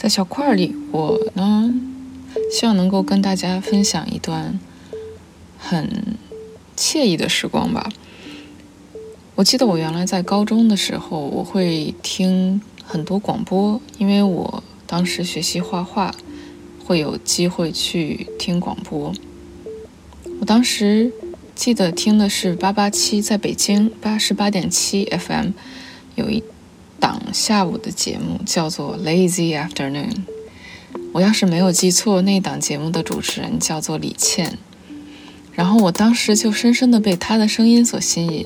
在小块里，我呢希望能够跟大家分享一段很惬意的时光吧。我记得我原来在高中的时候，我会听很多广播，因为我当时学习画画，会有机会去听广播。我当时记得听的是八八七，在北京八十八点七 FM 有一档下午的节目，叫做《Lazy Afternoon》。我要是没有记错，那档节目的主持人叫做李倩，然后我当时就深深的被她的声音所吸引。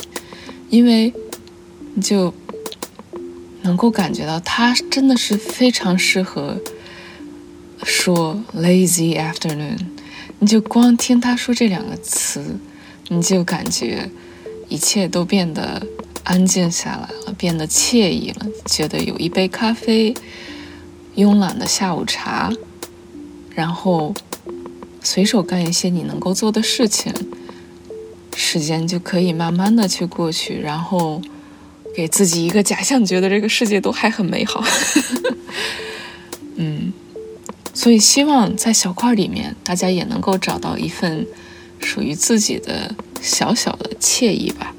因为你就能够感觉到，她真的是非常适合说 “lazy afternoon”。你就光听他说这两个词，你就感觉一切都变得安静下来了，变得惬意了，觉得有一杯咖啡，慵懒的下午茶，然后随手干一些你能够做的事情。时间就可以慢慢的去过去，然后给自己一个假象，觉得这个世界都还很美好。嗯，所以希望在小块里面，大家也能够找到一份属于自己的小小的惬意吧。